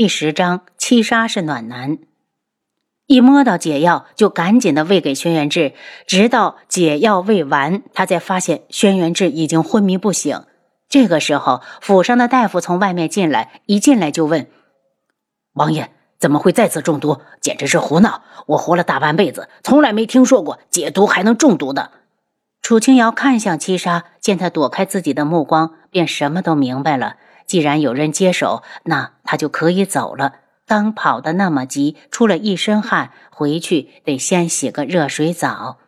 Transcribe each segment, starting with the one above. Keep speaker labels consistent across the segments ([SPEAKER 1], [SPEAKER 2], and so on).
[SPEAKER 1] 第十章，七杀是暖男。一摸到解药，就赶紧的喂给轩辕志，直到解药喂完，他才发现轩辕志已经昏迷不醒。这个时候，府上的大夫从外面进来，一进来就问：“
[SPEAKER 2] 王爷怎么会再次中毒？简直是胡闹！我活了大半辈子，从来没听说过解毒还能中毒的。”
[SPEAKER 1] 楚清瑶看向七杀，见他躲开自己的目光，便什么都明白了。既然有人接手，那他就可以走了。刚跑得那么急，出了一身汗，回去得先洗个热水澡。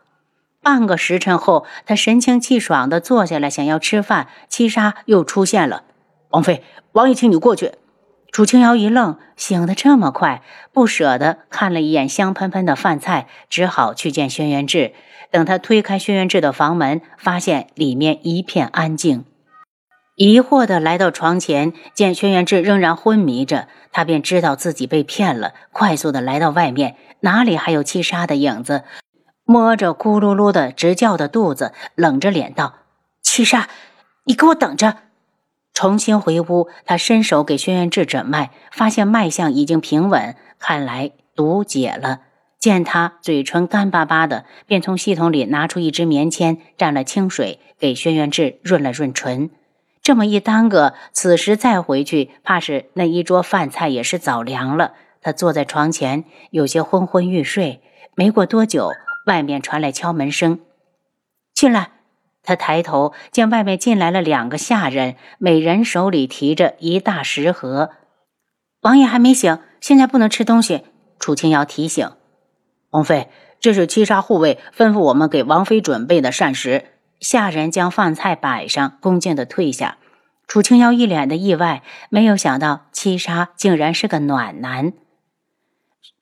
[SPEAKER 1] 半个时辰后，他神清气爽地坐下来，想要吃饭。七杀又出现了：“
[SPEAKER 2] 王妃，王爷请你过去。”
[SPEAKER 1] 楚清瑶一愣，醒得这么快，不舍得看了一眼香喷喷的饭菜，只好去见轩辕志。等他推开轩辕志的房门，发现里面一片安静。疑惑地来到床前，见轩辕志仍然昏迷着，他便知道自己被骗了，快速地来到外面，哪里还有七杀的影子？摸着咕噜噜的直叫的肚子，冷着脸道：“七杀，你给我等着！”重新回屋，他伸手给轩辕志诊脉，发现脉象已经平稳，看来毒解了。见他嘴唇干巴巴的，便从系统里拿出一支棉签，蘸了清水，给轩辕志润了润唇。这么一耽搁，此时再回去，怕是那一桌饭菜也是早凉了。他坐在床前，有些昏昏欲睡。没过多久，外面传来敲门声，进来。他抬头见外面进来了两个下人，每人手里提着一大食盒。王爷还没醒，现在不能吃东西。楚清瑶提醒
[SPEAKER 2] 王妃：“这是七杀护卫吩咐我们给王妃准备的膳食。”
[SPEAKER 1] 下人将饭菜摆上，恭敬地退下。楚清瑶一脸的意外，没有想到七杀竟然是个暖男。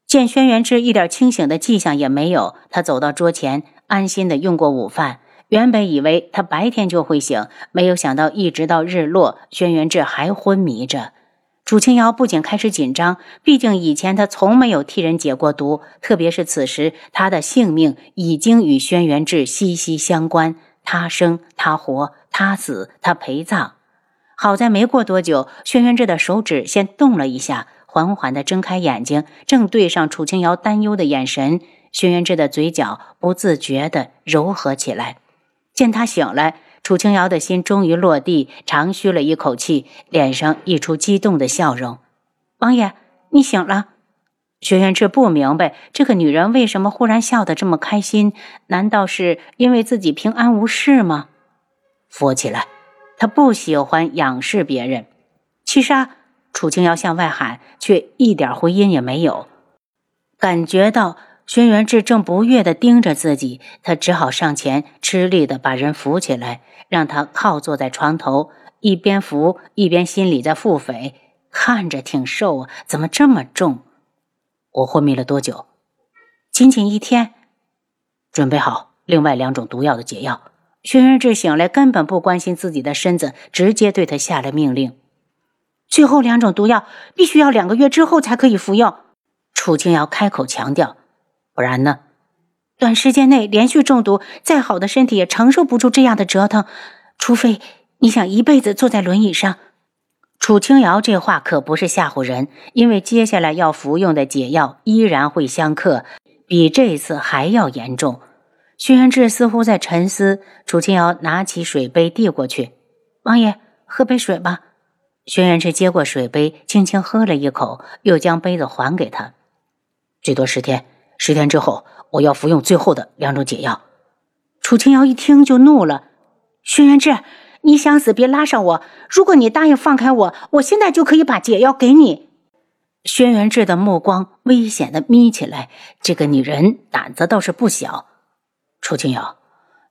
[SPEAKER 1] 见轩辕志一点清醒的迹象也没有，他走到桌前，安心的用过午饭。原本以为他白天就会醒，没有想到一直到日落，轩辕志还昏迷着。楚清瑶不仅开始紧张，毕竟以前他从没有替人解过毒，特别是此时他的性命已经与轩辕志息息相关。他生他活，他死他陪葬。好在没过多久，轩辕志的手指先动了一下，缓缓地睁开眼睛，正对上楚清瑶担忧的眼神。轩辕志的嘴角不自觉地柔和起来。见他醒来，楚清瑶的心终于落地，长吁了一口气，脸上溢出激动的笑容：“王爷，你醒了。”轩辕志不明白这个女人为什么忽然笑得这么开心，难道是因为自己平安无事吗？扶起来，他不喜欢仰视别人。七杀，楚清瑶向外喊，却一点回音也没有。感觉到轩辕志正不悦地盯着自己，他只好上前吃力地把人扶起来，让他靠坐在床头，一边扶一边心里在腹诽：看着挺瘦啊，怎么这么重？
[SPEAKER 2] 我昏迷了多久？
[SPEAKER 1] 仅仅一天。
[SPEAKER 2] 准备好另外两种毒药的解药。
[SPEAKER 1] 轩辕志醒来，根本不关心自己的身子，直接对他下了命令。最后两种毒药必须要两个月之后才可以服用。
[SPEAKER 2] 楚清瑶开口强调：“不然呢？
[SPEAKER 1] 短时间内连续中毒，再好的身体也承受不住这样的折腾。除非你想一辈子坐在轮椅上。”楚清瑶这话可不是吓唬人，因为接下来要服用的解药依然会相克，比这次还要严重。轩辕志似乎在沉思，楚清瑶拿起水杯递过去：“王爷，喝杯水吧。”轩辕志接过水杯，轻轻喝了一口，又将杯子还给他：“
[SPEAKER 2] 最多十天，十天之后我要服用最后的两种解药。”
[SPEAKER 1] 楚清瑶一听就怒了：“轩辕志！”你想死，别拉上我！如果你答应放开我，我现在就可以把解药给你。轩辕志的目光危险的眯起来，这个女人胆子倒是不小。
[SPEAKER 2] 楚清瑶，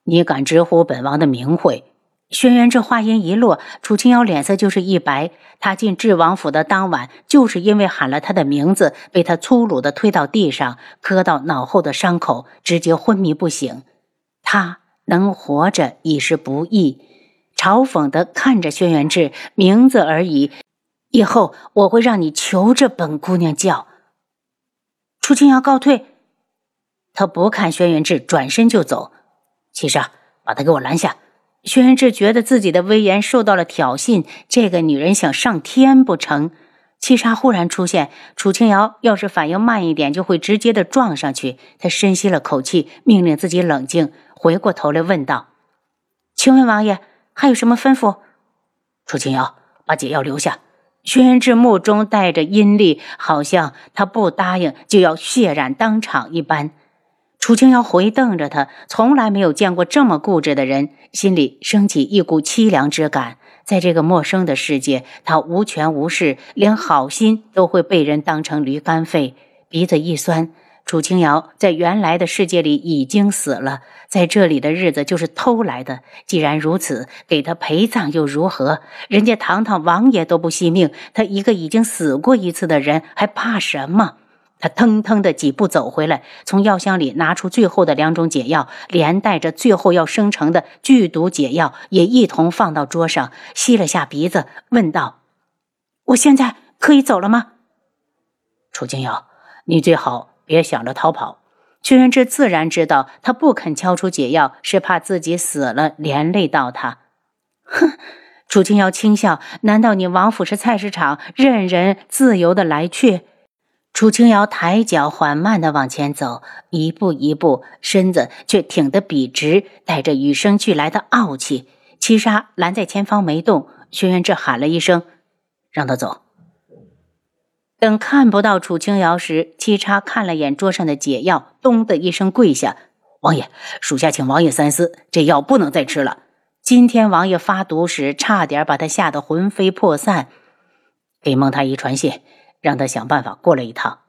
[SPEAKER 2] 你敢直呼本王的名讳？
[SPEAKER 1] 轩辕志话音一落，楚清瑶脸色就是一白。他进智王府的当晚，就是因为喊了他的名字，被他粗鲁的推到地上，磕到脑后的伤口，直接昏迷不醒。他能活着已是不易。嘲讽的看着轩辕志，名字而已，以后我会让你求着本姑娘叫。楚清瑶告退，他不看轩辕志，转身就走。
[SPEAKER 2] 七杀，把他给我拦下！
[SPEAKER 1] 轩辕志觉得自己的威严受到了挑衅，这个女人想上天不成？七杀忽然出现，楚清瑶要是反应慢一点，就会直接的撞上去。他深吸了口气，命令自己冷静，回过头来问道：“请问王爷还有什么吩咐？”
[SPEAKER 2] 楚清瑶，把解药留下。
[SPEAKER 1] 轩辕志目中带着阴戾，好像他不答应就要血染当场一般。楚清瑶回瞪着他，从来没有见过这么固执的人，心里升起一股凄凉之感。在这个陌生的世界，他无权无势，连好心都会被人当成驴肝肺。鼻子一酸，楚清瑶在原来的世界里已经死了，在这里的日子就是偷来的。既然如此，给他陪葬又如何？人家堂堂王爷都不惜命，他一个已经死过一次的人，还怕什么？他腾腾的几步走回来，从药箱里拿出最后的两种解药，连带着最后要生成的剧毒解药也一同放到桌上，吸了下鼻子，问道：“我现在可以走了吗？”
[SPEAKER 2] 楚清瑶，你最好别想着逃跑。
[SPEAKER 1] 屈仁志自然知道，他不肯交出解药，是怕自己死了连累到他。哼，楚清瑶轻笑：“难道你王府是菜市场，任人自由的来去？”楚清瑶抬脚缓慢地往前走，一步一步，身子却挺得笔直，带着与生俱来的傲气。七杀拦在前方没动，轩辕志喊了一声：“让他走。”等看不到楚清瑶时，七叉看了眼桌上的解药，咚的一声跪下：“
[SPEAKER 2] 王爷，属下请王爷三思，这药不能再吃了。
[SPEAKER 1] 今天王爷发毒时，差点把他吓得魂飞魄散。
[SPEAKER 2] 给孟太医传信。”让他想办法过来一趟。